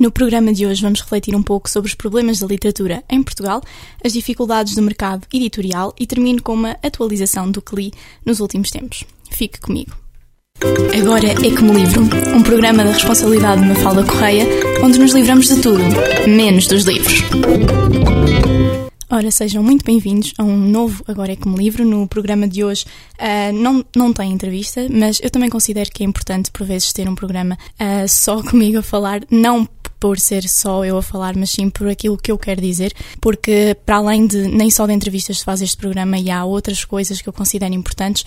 No programa de hoje vamos refletir um pouco sobre os problemas da literatura em Portugal, as dificuldades do mercado editorial e termino com uma atualização do que li nos últimos tempos. Fique comigo. Agora é como livro, um programa da responsabilidade de Mafalda Correia, onde nos livramos de tudo, menos dos livros. Ora, sejam muito bem-vindos a um novo Agora é Como Livro. No programa de hoje uh, não, não tem entrevista, mas eu também considero que é importante, por vezes, ter um programa uh, só comigo a falar, não por ser só eu a falar, mas sim por aquilo que eu quero dizer, porque para além de nem só de entrevistas se faz este programa e há outras coisas que eu considero importantes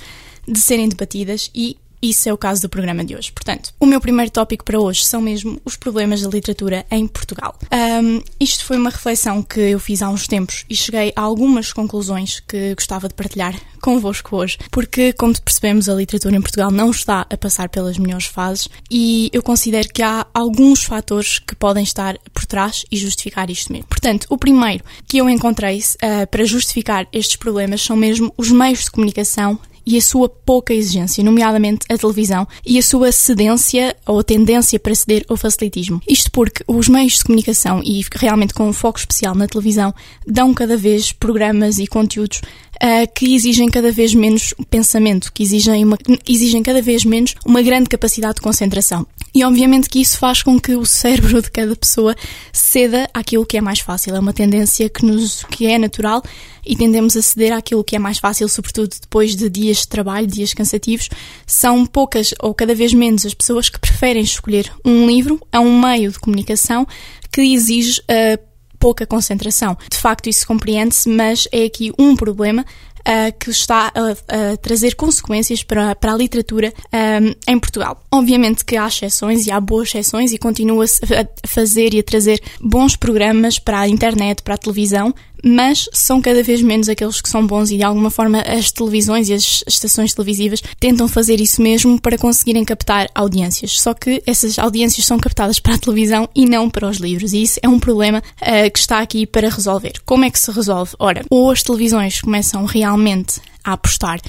de serem debatidas e isso é o caso do programa de hoje. Portanto, o meu primeiro tópico para hoje são mesmo os problemas da literatura em Portugal. Um, isto foi uma reflexão que eu fiz há uns tempos e cheguei a algumas conclusões que gostava de partilhar convosco hoje, porque, como percebemos, a literatura em Portugal não está a passar pelas melhores fases e eu considero que há alguns fatores que podem estar por trás e justificar isto mesmo. Portanto, o primeiro que eu encontrei uh, para justificar estes problemas são mesmo os meios de comunicação e a sua pouca exigência, nomeadamente a televisão, e a sua cedência ou tendência para ceder ao facilitismo. Isto porque os meios de comunicação, e realmente com um foco especial na televisão, dão cada vez programas e conteúdos uh, que exigem cada vez menos pensamento, que exigem, uma, exigem cada vez menos uma grande capacidade de concentração. E obviamente que isso faz com que o cérebro de cada pessoa ceda àquilo que é mais fácil. É uma tendência que, nos, que é natural e tendemos a ceder àquilo que é mais fácil, sobretudo depois de dias de trabalho, dias cansativos. São poucas ou cada vez menos as pessoas que preferem escolher um livro a um meio de comunicação que exige uh, pouca concentração. De facto, isso compreende-se, mas é aqui um problema uh, que está a, a, trazer consequências para, para a literatura um, em Portugal. Obviamente que há exceções e há boas exceções e continua-se a fazer e a trazer bons programas para a internet, para a televisão, mas são cada vez menos aqueles que são bons e de alguma forma as televisões e as estações televisivas tentam fazer isso mesmo para conseguirem captar audiências. Só que essas audiências são captadas para a televisão e não para os livros, e isso é um problema uh, que está aqui para resolver. Como é que se resolve? Ora, ou as televisões começam realmente a apostar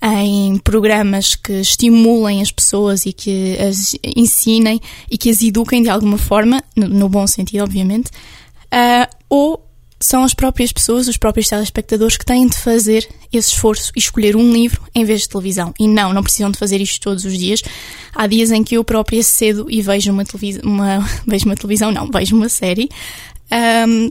em programas que estimulem as pessoas e que as ensinem e que as eduquem de alguma forma, no, no bom sentido, obviamente, uh, ou são as próprias pessoas, os próprios telespectadores que têm de fazer esse esforço e escolher um livro em vez de televisão. E não, não precisam de fazer isto todos os dias. Há dias em que eu própria cedo e vejo uma televisão, uma, vejo uma televisão, não, vejo uma série, um,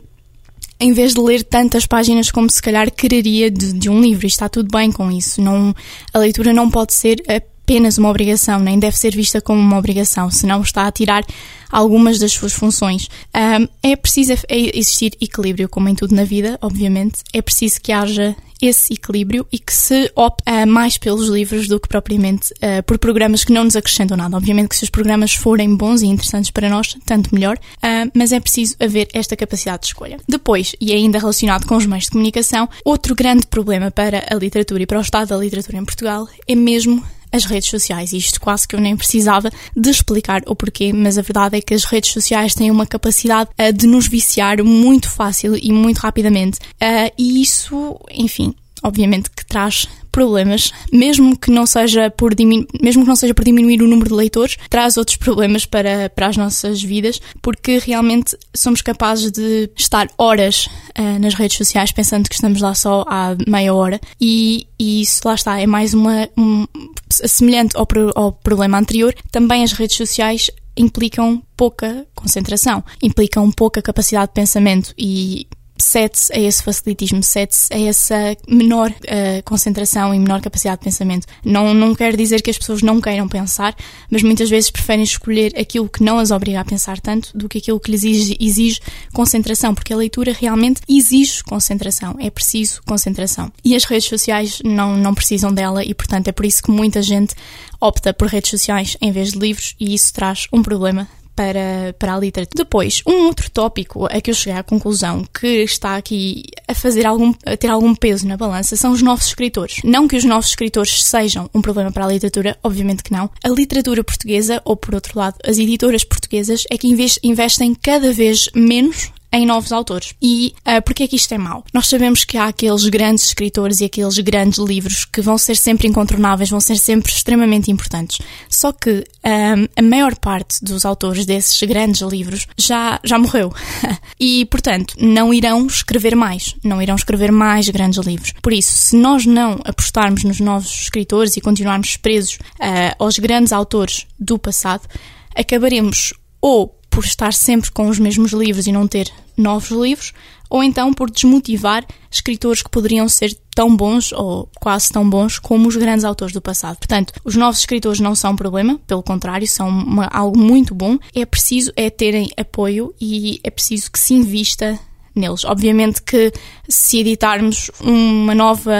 em vez de ler tantas páginas como se calhar quereria de, de um livro. E está tudo bem com isso. Não, a leitura não pode ser apenas uma obrigação, nem deve ser vista como uma obrigação, senão está a tirar algumas das suas funções. Um, é preciso é existir equilíbrio, como em tudo na vida, obviamente. É preciso que haja esse equilíbrio e que se opte uh, mais pelos livros do que propriamente uh, por programas que não nos acrescentam nada. Obviamente que se os programas forem bons e interessantes para nós, tanto melhor, uh, mas é preciso haver esta capacidade de escolha. Depois, e ainda relacionado com os meios de comunicação, outro grande problema para a literatura e para o estado da literatura em Portugal é mesmo as redes sociais. Isto quase que eu nem precisava de explicar o porquê, mas a verdade é que as redes sociais têm uma capacidade uh, de nos viciar muito fácil e muito rapidamente. Uh, e isso, enfim, obviamente que traz problemas, mesmo que não seja por mesmo que não seja por diminuir o número de leitores, traz outros problemas para, para as nossas vidas, porque realmente somos capazes de estar horas uh, nas redes sociais pensando que estamos lá só há meia hora e, e isso lá está, é mais uma um, semelhante ao, ao problema anterior. Também as redes sociais implicam pouca concentração, implicam pouca capacidade de pensamento e cede-se a esse facilitismo, cede-se a essa menor uh, concentração e menor capacidade de pensamento. Não, não quer dizer que as pessoas não queiram pensar, mas muitas vezes preferem escolher aquilo que não as obriga a pensar tanto do que aquilo que lhes exige, exige concentração, porque a leitura realmente exige concentração, é preciso concentração. E as redes sociais não, não precisam dela e, portanto, é por isso que muita gente opta por redes sociais em vez de livros e isso traz um problema para, para a literatura. Depois, um outro tópico a que eu cheguei à conclusão que está aqui a fazer algum, a ter algum peso na balança são os novos escritores. Não que os novos escritores sejam um problema para a literatura, obviamente que não. A literatura portuguesa, ou por outro lado, as editoras portuguesas, é que investem cada vez menos em novos autores. E uh, porquê é que isto é mau? Nós sabemos que há aqueles grandes escritores e aqueles grandes livros que vão ser sempre incontornáveis, vão ser sempre extremamente importantes. Só que um, a maior parte dos autores desses grandes livros já, já morreu. e, portanto, não irão escrever mais. Não irão escrever mais grandes livros. Por isso, se nós não apostarmos nos novos escritores e continuarmos presos uh, aos grandes autores do passado, acabaremos ou por estar sempre com os mesmos livros e não ter novos livros, ou então por desmotivar escritores que poderiam ser tão bons ou quase tão bons como os grandes autores do passado. Portanto, os novos escritores não são um problema, pelo contrário, são uma, algo muito bom. É preciso é terem apoio e é preciso que se invista neles. Obviamente que se editarmos uma nova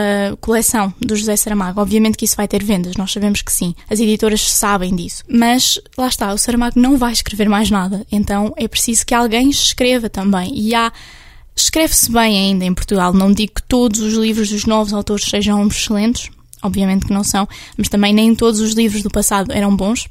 coleção do José Saramago, obviamente que isso vai ter vendas, nós sabemos que sim. As editoras sabem disso. Mas lá está, o Saramago não vai escrever mais nada, então é preciso que alguém escreva também. E há Escreve-se bem ainda em Portugal. Não digo que todos os livros dos novos autores sejam excelentes, obviamente que não são, mas também nem todos os livros do passado eram bons.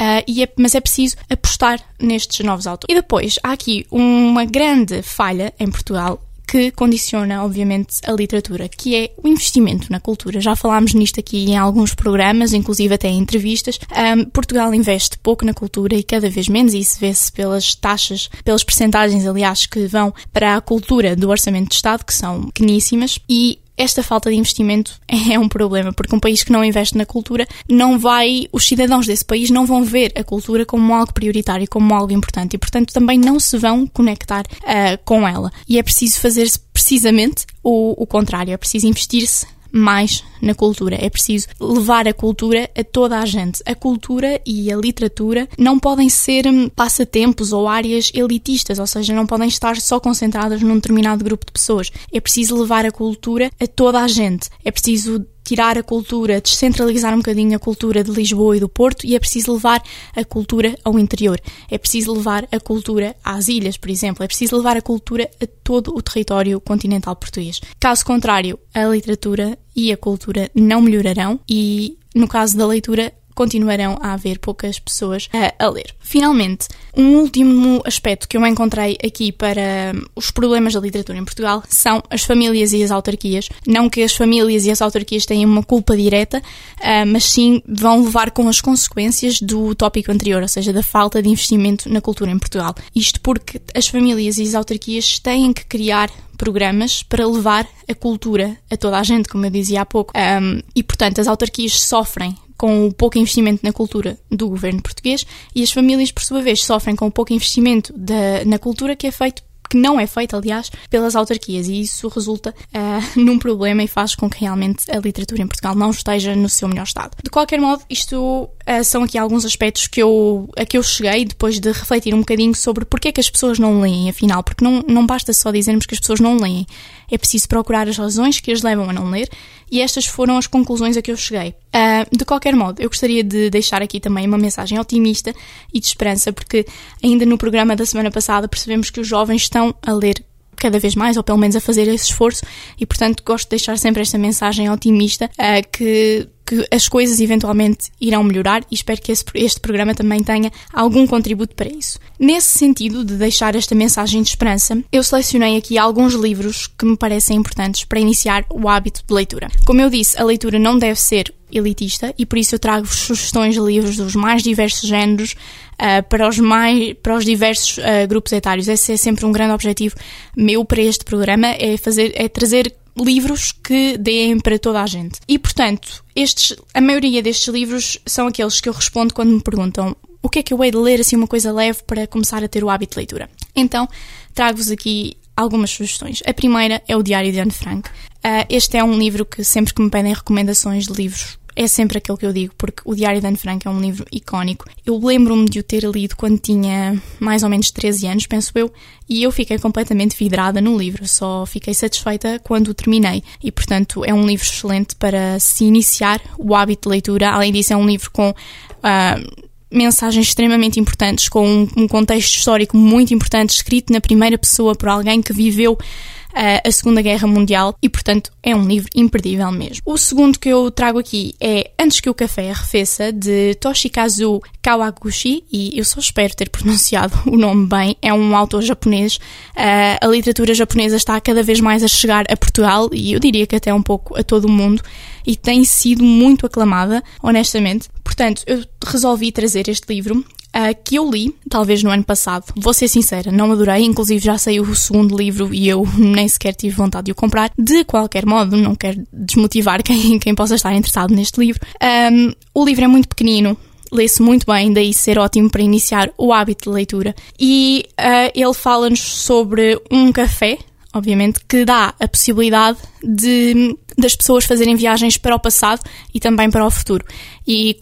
Uh, é, mas é preciso apostar nestes novos autores. E depois, há aqui uma grande falha em Portugal que condiciona, obviamente, a literatura, que é o investimento na cultura. Já falámos nisto aqui em alguns programas, inclusive até em entrevistas. Um, Portugal investe pouco na cultura e cada vez menos, e isso vê-se pelas taxas, pelas percentagens, aliás, que vão para a cultura do Orçamento de Estado, que são pequeníssimas, e esta falta de investimento é um problema, porque um país que não investe na cultura não vai, os cidadãos desse país não vão ver a cultura como algo prioritário, como algo importante e, portanto, também não se vão conectar uh, com ela. E é preciso fazer precisamente o, o contrário, é preciso investir-se mais na cultura. É preciso levar a cultura a toda a gente. A cultura e a literatura não podem ser hum, passatempos ou áreas elitistas, ou seja, não podem estar só concentradas num determinado grupo de pessoas. É preciso levar a cultura a toda a gente. É preciso tirar a cultura, descentralizar um bocadinho a cultura de Lisboa e do Porto e é preciso levar a cultura ao interior. É preciso levar a cultura às ilhas, por exemplo. É preciso levar a cultura a todo o território continental português. Caso contrário, a literatura e a cultura não melhorarão e, no caso da leitura, continuarão a haver poucas pessoas a, a, ler. Finalmente, um último aspecto que eu encontrei aqui para os problemas da literatura em Portugal são as famílias e as autarquias. Não que as famílias e as autarquias tenham uma culpa direta, uh, mas sim vão levar com as consequências do tópico anterior, ou seja, da falta de investimento na cultura em Portugal. Isto porque as famílias e as autarquias têm que criar programas para levar a cultura a toda a gente, como eu dizia há pouco. Um, e, portanto, as autarquias sofrem com o pouco investimento na cultura do governo português e as famílias, por sua vez, sofrem com o pouco investimento da, na cultura que é feito que não é feito, aliás, pelas autarquias, e isso resulta uh, num problema e faz com que realmente a literatura em Portugal não esteja no seu melhor estado. De qualquer modo, isto uh, são aqui alguns aspectos que eu, a que eu cheguei depois de refletir um bocadinho sobre porque é que as pessoas não leem, afinal, porque não, não basta só dizermos que as pessoas não leem, é preciso procurar as razões que as levam a não ler e estas foram as conclusões a que eu cheguei. Uh, de qualquer modo, eu gostaria de deixar aqui também uma mensagem otimista e de esperança, porque ainda no programa da semana passada percebemos que os jovens estão a ler cada vez mais, ou pelo menos a fazer esse esforço, e portanto gosto de deixar sempre esta mensagem otimista uh, que que as coisas eventualmente irão melhorar e espero que esse, este programa também tenha algum contributo para isso. Nesse sentido de deixar esta mensagem de esperança, eu selecionei aqui alguns livros que me parecem importantes para iniciar o hábito de leitura. Como eu disse, a leitura não deve ser elitista e por isso eu trago sugestões de livros dos mais diversos géneros uh, para, os mais, para os diversos uh, grupos etários. Esse é sempre um grande objetivo meu para este programa, é, fazer, é trazer livros que deem para toda a gente. E, portanto, estes, a maioria destes livros são aqueles que eu respondo quando me perguntam o que é que eu hei de ler, assim, uma coisa leve para começar a ter o hábito de leitura. Então, trago-vos aqui algumas sugestões. A primeira é o Diário de Anne Frank. Uh, este é um livro que sempre que me pedem recomendações de livros é sempre aquilo que eu digo, porque o Diário de Anne Frank é um livro icónico. Eu lembro-me de o ter lido quando tinha mais ou menos 13 anos, penso eu, e eu fiquei completamente vidrada no livro, só fiquei satisfeita quando o terminei. E, portanto, é um livro excelente para se iniciar o hábito de leitura. Além disso, é um livro com. Uh, mensagens extremamente importantes, com um, contexto histórico muito importante, escrito na primeira pessoa por alguém que viveu a Segunda Guerra Mundial e, portanto, é um livro imperdível mesmo. O segundo que eu trago aqui é Antes que o Café Arrefeça, de Toshikazu Kawaguchi, e eu só espero ter pronunciado o nome bem, é um autor japonês. A literatura japonesa está cada vez mais a chegar a Portugal e eu diria que até um pouco a todo o mundo e tem sido muito aclamada, honestamente. Portanto, eu resolvi trazer este livro uh, que eu li, talvez no ano passado. Vou ser sincera, não adorei, inclusive já saiu o segundo livro e eu nem sequer tive vontade de o comprar. De qualquer modo, não quero desmotivar quem, quem possa estar interessado neste livro. Um, o livro é muito pequenino, lê-se muito bem, daí ser ótimo para iniciar o hábito de leitura. E uh, ele fala-nos sobre um café, obviamente, que dá a possibilidade de das pessoas fazerem viagens para o passado e também para o futuro. E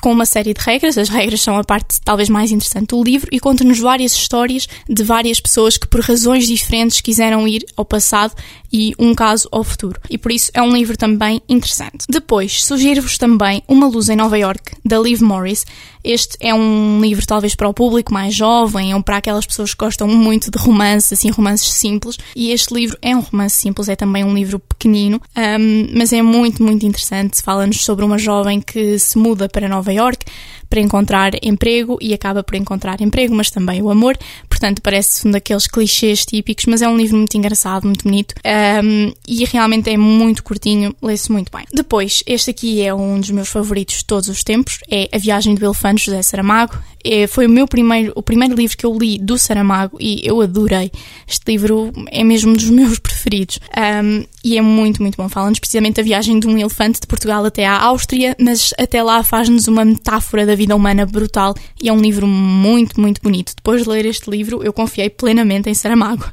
com, uma série de regras, as regras são a parte talvez mais interessante do livro e conta-nos várias histórias de várias pessoas que por razões diferentes quiseram ir ao passado e um caso ao futuro. E por isso é um livro também interessante. Depois, sugiro-vos também Uma Luz em Nova York, da Liv Morris. Este é um livro talvez para o público mais jovem ou para aquelas pessoas que gostam muito de romance, assim, romances simples. E este livro é um romance simples, é também um livro pequenino, um, mas é muito, muito interessante. Fala-nos sobre uma jovem que se muda para Nova York para encontrar emprego e acaba por encontrar emprego, mas também o amor. Portanto, parece um daqueles clichês típicos, mas é um livro muito engraçado, muito bonito um, e realmente é muito curtinho, lê-se muito bem. Depois, este aqui é um dos meus favoritos de todos os tempos, é A Viagem do Elefante, José Saramago. É, foi o meu primeiro, o primeiro livro que eu li do Saramago e eu adorei. Este livro é mesmo um dos meus preferidos um, e é muito, muito bom. Fala-nos precisamente da viagem de um elefante de Portugal até à Áustria, mas até lá faz-nos uma metáfora da vida humana brutal e é um livro muito, muito bonito. Depois de ler este livro, eu confiei plenamente em Saramago.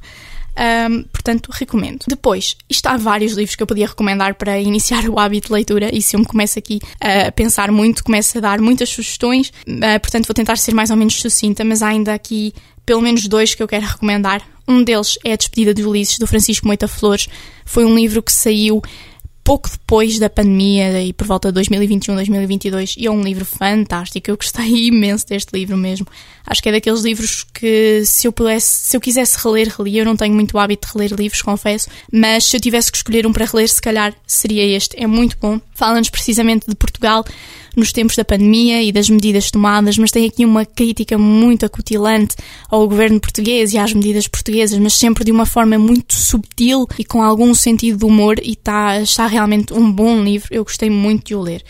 Um, portanto, recomendo. Depois, isto há vários livros que eu podia recomendar para iniciar o hábito de leitura, e se eu me começo aqui a pensar muito, começo a dar muitas sugestões, uh, portanto, vou tentar ser mais ou menos sucinta, mas há ainda aqui pelo menos dois que eu quero recomendar. Um deles é A Despedida de Ulisses, do Francisco Moita Flores. Foi um livro que saiu pouco depois da pandemia e por volta de 2021, 2022, e é um livro fantástico. Eu gostei imenso deste livro mesmo. Acho que é daqueles livros que se eu pudesse, se eu quisesse reler, relia. Eu não tenho muito hábito de reler livros, confesso, mas se eu tivesse que escolher um para reler, se calhar seria este. É muito bom. Fala-nos precisamente de Portugal nos tempos da pandemia e das medidas tomadas, mas tem aqui uma crítica muito acutilante ao governo português e às medidas portuguesas, mas sempre de uma forma muito subtil e com algum sentido de humor e está, está realmente um bom livro, eu gostei muito de o ler.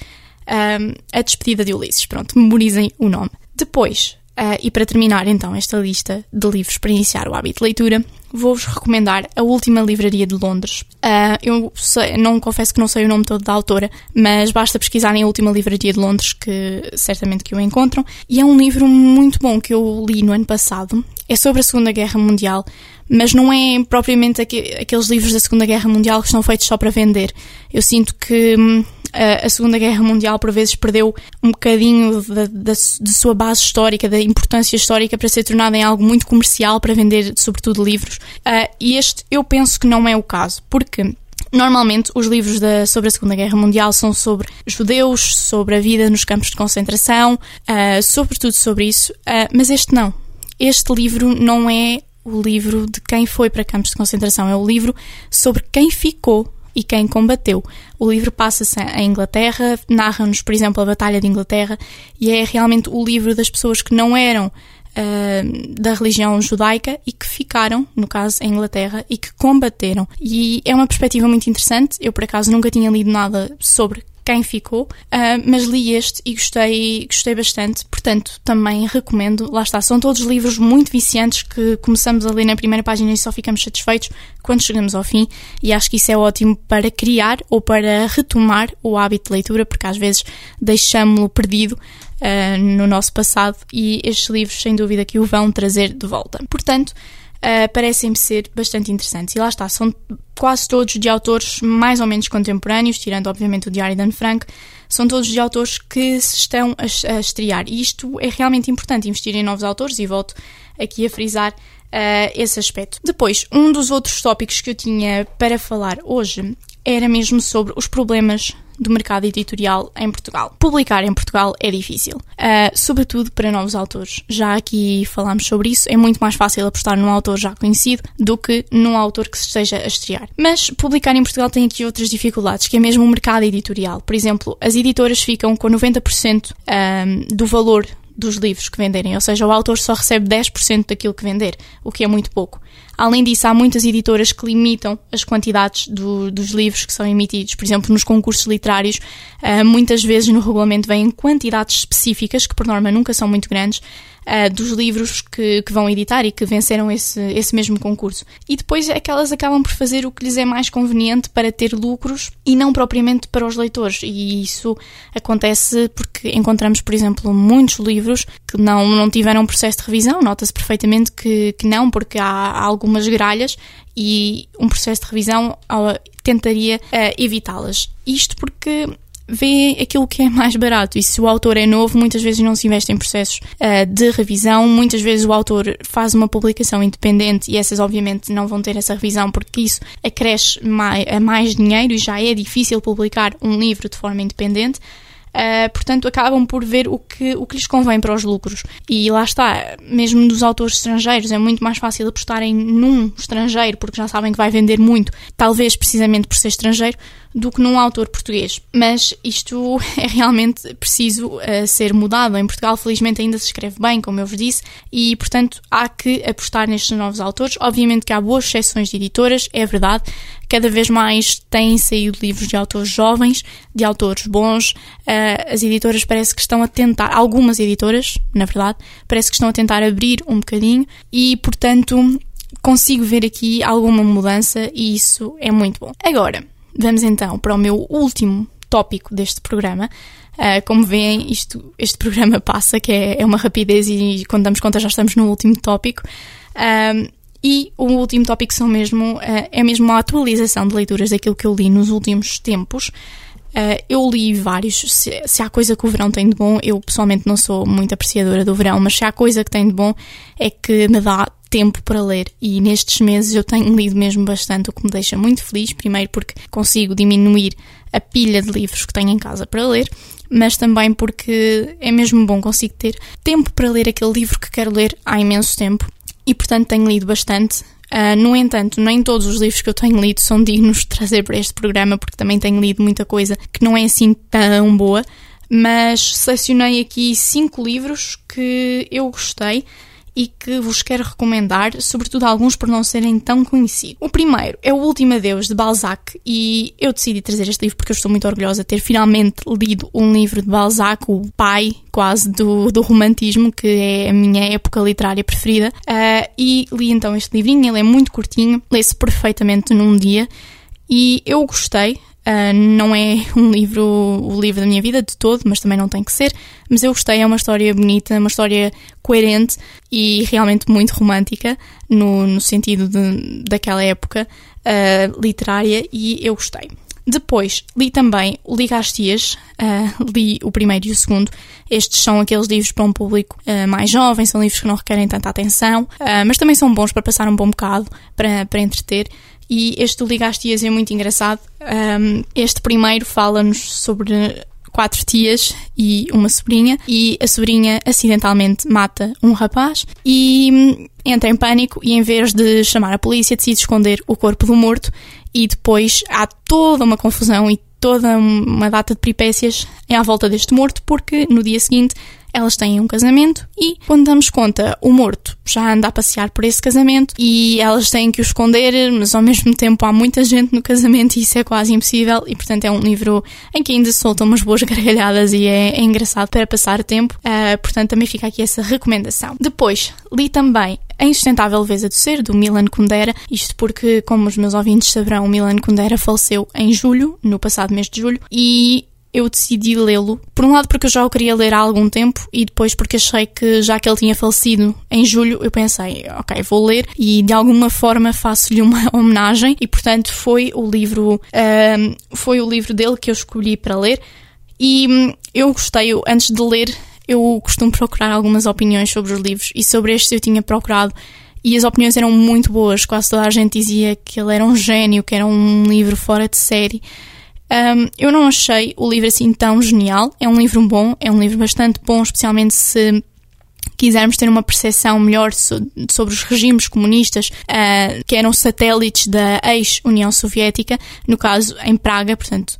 Um, a Despedida de Ulisses, pronto, memorizem o nome. Depois, Uh, e para terminar então esta lista de livros para iniciar o hábito de leitura, vou-vos recomendar A Última Livraria de Londres. Uh, eu sei, não confesso que não sei o nome todo da autora, mas basta pesquisarem A Última Livraria de Londres que certamente que o encontram. E é um livro muito bom que eu li no ano passado. É sobre a Segunda Guerra Mundial, mas não é propriamente aqueles livros da Segunda Guerra Mundial que são feitos só para vender. Eu sinto que hum, a Segunda Guerra Mundial por vezes perdeu um bocadinho de sua base histórica, da importância histórica para ser tornada em algo muito comercial para vender, sobretudo, livros. Uh, e este eu penso que não é o caso, porque Normalmente, os livros da, sobre a Segunda Guerra Mundial são sobre judeus, sobre a vida nos campos de concentração, uh, sobretudo sobre isso, uh, mas este não. Este livro não é o livro de quem foi para campos de concentração, é o livro sobre quem ficou e quem combateu. O livro passa-se em Inglaterra, narra-nos, por exemplo, a Batalha de Inglaterra e é realmente o livro das pessoas que não eram Uh, da religião judaica e que ficaram, no caso, em Inglaterra e que combateram. E é uma perspectiva muito interessante. Eu, por acaso, nunca tinha lido nada sobre quem ficou, uh, mas li este e gostei, gostei bastante, portanto também recomendo. Lá está, são todos livros muito viciantes que começamos a ler na primeira página e só ficamos satisfeitos quando chegamos ao fim, e acho que isso é ótimo para criar ou para retomar o hábito de leitura, porque às vezes deixamos-lo perdido. Uh, no nosso passado e estes livros sem dúvida que o vão trazer de volta. Portanto, uh, parecem-me ser bastante interessantes. E lá está, são quase todos de autores mais ou menos contemporâneos, tirando obviamente o Diário de Anne Frank, são todos de autores que se estão a, a estrear. E isto é realmente importante, investir em novos autores, e volto aqui a frisar uh, esse aspecto. Depois, um dos outros tópicos que eu tinha para falar hoje era mesmo sobre os problemas do mercado editorial em Portugal. Publicar em Portugal é difícil, uh, sobretudo para novos autores. Já aqui falámos sobre isso, é muito mais fácil apostar num autor já conhecido do que num autor que se esteja a estrear. Mas publicar em Portugal tem aqui outras dificuldades, que é mesmo o mercado editorial. Por exemplo, as editoras ficam com 90% um, do valor dos livros que venderem, ou seja, o autor só recebe 10% daquilo que vender, o que é muito pouco. Além disso, há muitas editoras que limitam as quantidades do, dos livros que são emitidos. Por exemplo, nos concursos literários, uh, muitas vezes no regulamento vêm quantidades específicas, que por norma nunca são muito grandes, uh, dos livros que, que, vão editar e que venceram esse, esse mesmo concurso. E depois aquelas acabam por fazer o que lhes é mais conveniente para ter lucros e não propriamente para os leitores. E isso acontece porque encontramos, por exemplo, muitos livros que não, não tiveram processo de revisão. Nota-se perfeitamente que, que não, porque há, há algumas gralhas e um processo de revisão tentaria uh, evitá-las. Isto porque vê aquilo que é mais barato. E se o autor é novo, muitas vezes não se investe em processos uh, de revisão. Muitas vezes o autor faz uma publicação independente e essas, obviamente, não vão ter essa revisão porque isso acresce mais, a mais dinheiro e já é difícil publicar um livro de forma independente. Uh, portanto, acabam por ver o que, o que lhes convém para os lucros. E lá está, mesmo dos autores estrangeiros, é muito mais fácil apostarem num estrangeiro, porque já sabem que vai vender muito, talvez precisamente por ser estrangeiro, do que num autor português. Mas isto é realmente preciso uh, ser mudado. Em Portugal, felizmente, ainda se escreve bem, como eu vos disse, e portanto há que apostar nestes novos autores. Obviamente que há boas exceções de editoras, é verdade, cada vez mais têm saído livros de autores jovens, de autores bons. Uh, as editoras parece que estão a tentar, algumas editoras, na verdade, parece que estão a tentar abrir um bocadinho e, portanto, consigo ver aqui alguma mudança e isso é muito bom. Agora, vamos então para o meu último tópico deste programa. Uh, como veem, isto, este programa passa, que é, é, uma rapidez, e quando damos conta já estamos no último tópico. Uh, e o último tópico são mesmo, uh, é mesmo a atualização de leituras daquilo que eu li nos últimos tempos. Uh, eu li vários. Se, se, há coisa que o verão tem de bom, eu pessoalmente não sou muito apreciadora do verão, mas se há coisa que tem de bom é que me dá tempo para ler. E nestes meses eu tenho lido mesmo bastante, o que me deixa muito feliz. Primeiro porque consigo diminuir a pilha de livros que tenho em casa para ler, mas também porque é mesmo bom consigo ter tempo para ler aquele livro que quero ler há imenso tempo e, portanto, tenho lido bastante. Uh, no entanto, nem todos os livros que eu tenho lido são dignos de trazer para este programa, porque também tenho lido muita coisa que não é assim tão boa. Mas selecionei aqui cinco livros que eu gostei e que vos quero recomendar, sobretudo alguns por não serem tão conhecidos. O primeiro é O Último Adeus, de Balzac, e eu decidi trazer este livro porque eu estou muito orgulhosa de ter finalmente lido um livro de Balzac, o pai quase do, do romantismo, que é a minha época literária preferida, uh, e li então este livrinho, ele é muito curtinho, lê-se perfeitamente num dia, e eu gostei, Uh, não é um livro, o livro da minha vida de todo, mas também não tem que ser. Mas eu gostei, é uma história bonita, uma história coerente e realmente muito romântica, no, no sentido de, daquela época uh, literária, e eu gostei. Depois li também o Ligastias, uh, li o primeiro e o segundo. Estes são aqueles livros para um público uh, mais jovem, são livros que não requerem tanta atenção, uh, mas também são bons para passar um bom bocado, para, para entreter. E este do Ligastias é muito engraçado. Um, este primeiro fala-nos sobre quatro tias e uma sobrinha, e a sobrinha acidentalmente mata um rapaz e hum, entra em pânico e em vez de chamar a polícia decide esconder o corpo do morto e depois há toda uma confusão e toda uma data de peripécias à volta deste morto porque no dia seguinte elas têm um casamento e, quando damos conta, o morto já anda a passear por esse casamento e elas têm que o esconder, mas ao mesmo tempo há muita gente no casamento e isso é quase impossível e, portanto, é um livro em que ainda soltam umas boas gargalhadas e é, é engraçado para passar tempo. Uh, portanto, também fica aqui essa recomendação. Depois, li também a Insustentável Leveza do Ser, do Milan Kundera, isto porque, como os meus ouvintes saberão, o Milan Kundera faleceu em julho, no passado mês de julho, e eu decidi lê-lo. Por um lado, porque eu já o queria ler há algum tempo, e depois porque achei que, já que ele tinha falecido em julho, eu pensei, ok, vou ler e de alguma forma faço-lhe uma homenagem, e portanto foi o livro, um, foi o livro dele que eu escolhi para ler. E hum, eu gostei, antes de ler, eu costumo procurar algumas opiniões sobre os livros, e sobre este eu tinha procurado e as opiniões eram muito boas. Quase toda a gente dizia que ele era um gênio, que era um livro fora de série. Um, eu não achei o livro assim tão genial. É um livro bom, é um livro bastante bom, especialmente se quisermos ter uma percepção melhor so sobre os regimes comunistas uh, que eram satélites da ex-União Soviética, no caso em Praga, portanto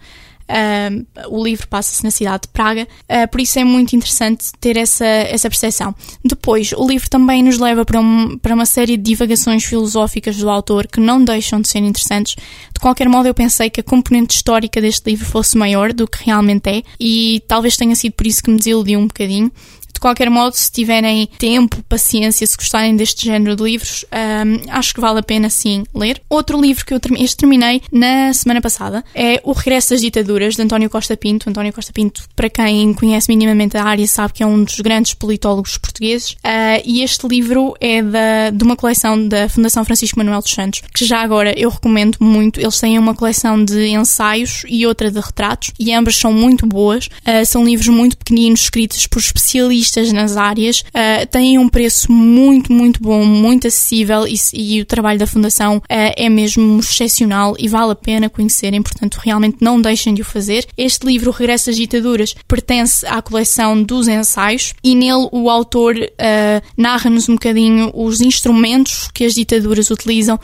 Uh, o livro passa-se na cidade de Praga, uh, por isso é muito interessante ter essa, essa percepção. Depois, o livro também nos leva para, um, para uma série de divagações filosóficas do autor que não deixam de ser interessantes. De qualquer modo, eu pensei que a componente histórica deste livro fosse maior do que realmente é, e talvez tenha sido por isso que me desiludiu um bocadinho. De qualquer modo, se tiverem tempo, paciência, se gostarem deste género de livros, um, acho que vale a pena sim ler. Outro livro que eu este terminei na semana passada é O Regresso das Ditaduras, de António Costa Pinto. António Costa Pinto, para quem conhece minimamente a área, sabe que é um dos grandes politólogos portugueses. Uh, e este livro é da, de uma coleção da Fundação Francisco Manuel dos Santos, que já agora eu recomendo muito. Eles têm uma coleção de ensaios e outra de retratos, e ambas são muito boas. Uh, são livros muito pequeninos, escritos por especialistas especialistas nas áreas, uh, têm um preço muito, muito bom, muito acessível e, e o trabalho da Fundação uh, é mesmo excepcional e vale a pena conhecerem, portanto, realmente não deixem de o fazer. Este livro, Regresso às Ditaduras, pertence à coleção dos ensaios e nele o autor uh, narra-nos um bocadinho os instrumentos que as ditaduras utilizam,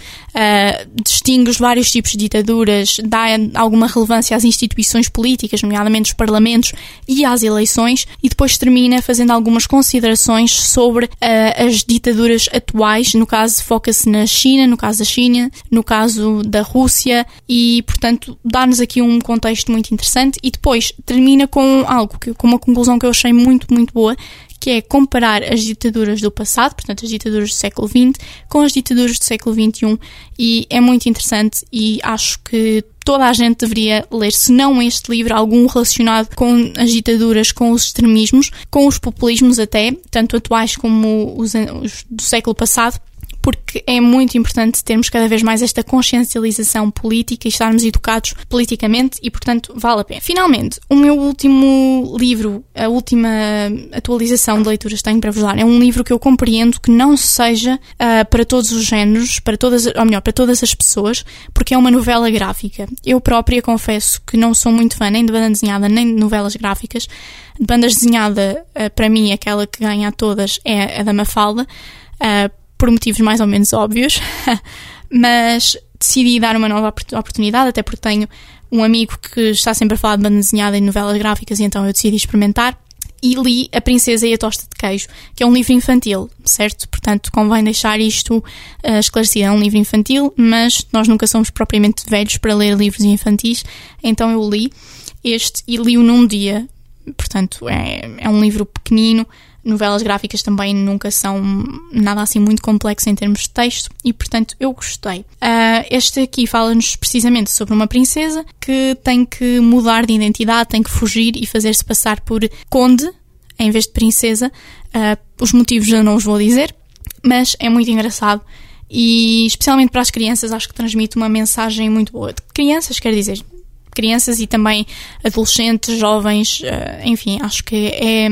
distingue os vários tipos de ditaduras, dá alguma relevância às instituições políticas, nomeadamente os parlamentos e às eleições, e depois termina fazendo algumas considerações sobre uh, as ditaduras atuais. No caso, foca-se na China, no caso da China, no caso da Rússia, e, portanto, dá-nos aqui um contexto muito interessante. E depois termina com algo, que, com uma conclusão que eu achei muito, muito boa, que é comparar as ditaduras do passado, portanto as ditaduras do século XX, com as ditaduras do século XXI e é muito interessante e acho que toda a gente deveria ler, se não este livro, algum relacionado com as ditaduras, com os extremismos, com os populismos até, tanto atuais como os, os do século passado, porque é muito importante termos cada vez mais esta consciencialização política e estarmos educados politicamente e, portanto, vale a pena. Finalmente, o meu último livro, a última atualização de leituras que tenho para vos dar, é um livro que eu compreendo que não seja uh, para todos os géneros, para todas, ou melhor, para todas as pessoas, porque é uma novela gráfica. Eu própria confesso que não sou muito fã nem de banda desenhada nem de novelas gráficas. De bandas desenhada, uh, para mim, aquela que ganha a todas é a da Mafalda. Uh, por motivos mais ou menos óbvios, mas decidi dar uma nova oportunidade, até porque tenho um amigo que está sempre a falar de banda desenhada e novelas gráficas, e então eu decidi experimentar. E li A Princesa e a Tosta de Queijo, que é um livro infantil, certo? Portanto, convém deixar isto uh, esclarecido. É um livro infantil, mas nós nunca somos propriamente velhos para ler livros infantis, então eu li este e li-o num dia. Portanto, é, é um livro pequenino, Novelas gráficas também nunca são nada assim muito complexo em termos de texto e, portanto, eu gostei. Uh, este aqui fala-nos precisamente sobre uma princesa que tem que mudar de identidade, tem que fugir e fazer-se passar por conde em vez de princesa. Uh, os motivos eu não os vou dizer, mas é muito engraçado e, especialmente para as crianças, acho que transmite uma mensagem muito boa. De crianças, quer dizer, crianças e também adolescentes, jovens, eh, enfim, acho que é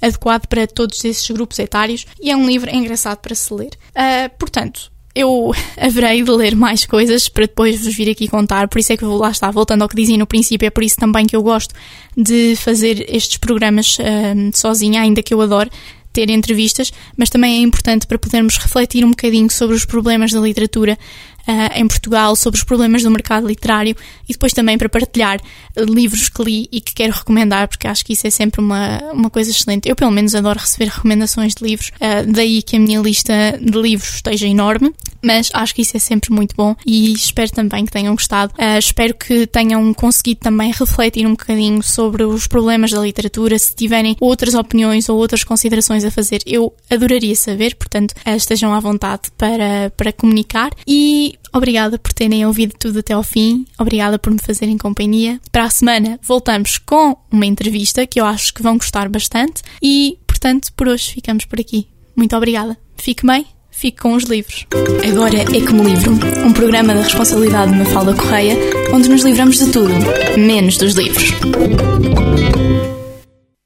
adequado para todos esses grupos etários e é um livro engraçado para se ler. Uh, portanto, eu haverei de ler mais coisas para depois vos vir aqui contar, por isso é que vou lá estar, voltando ao que dizia no princípio, é por isso também que eu gosto de fazer estes programas uh, sozinha, ainda que eu adoro ter entrevistas, mas também é importante para podermos refletir um bocadinho sobre os problemas da literatura uh, em Portugal, sobre os problemas do mercado literário e depois também para partilhar livros que li e que quero recomendar, porque acho que isso é sempre uma, uma coisa excelente. Eu, pelo menos, adoro receber recomendações de livros, uh, daí que a minha lista de livros esteja enorme, mas acho que isso é sempre muito bom e espero também que tenham gostado. Uh, espero que tenham conseguido também refletir um bocadinho sobre os problemas da literatura, se tiverem outras opiniões ou outras considerações a fazer, eu adoraria saber, portanto, estejam à vontade para, para comunicar e Obrigada por terem ouvido tudo até ao fim. Obrigada por me fazerem companhia. Para a semana voltamos com uma entrevista que eu acho que vão gostar bastante. E, portanto, por hoje ficamos por aqui. Muito obrigada. Fique bem. Fique com os livros. Agora é como livro, um programa da responsabilidade de Mafalda Correia, onde nos livramos de tudo, menos dos livros.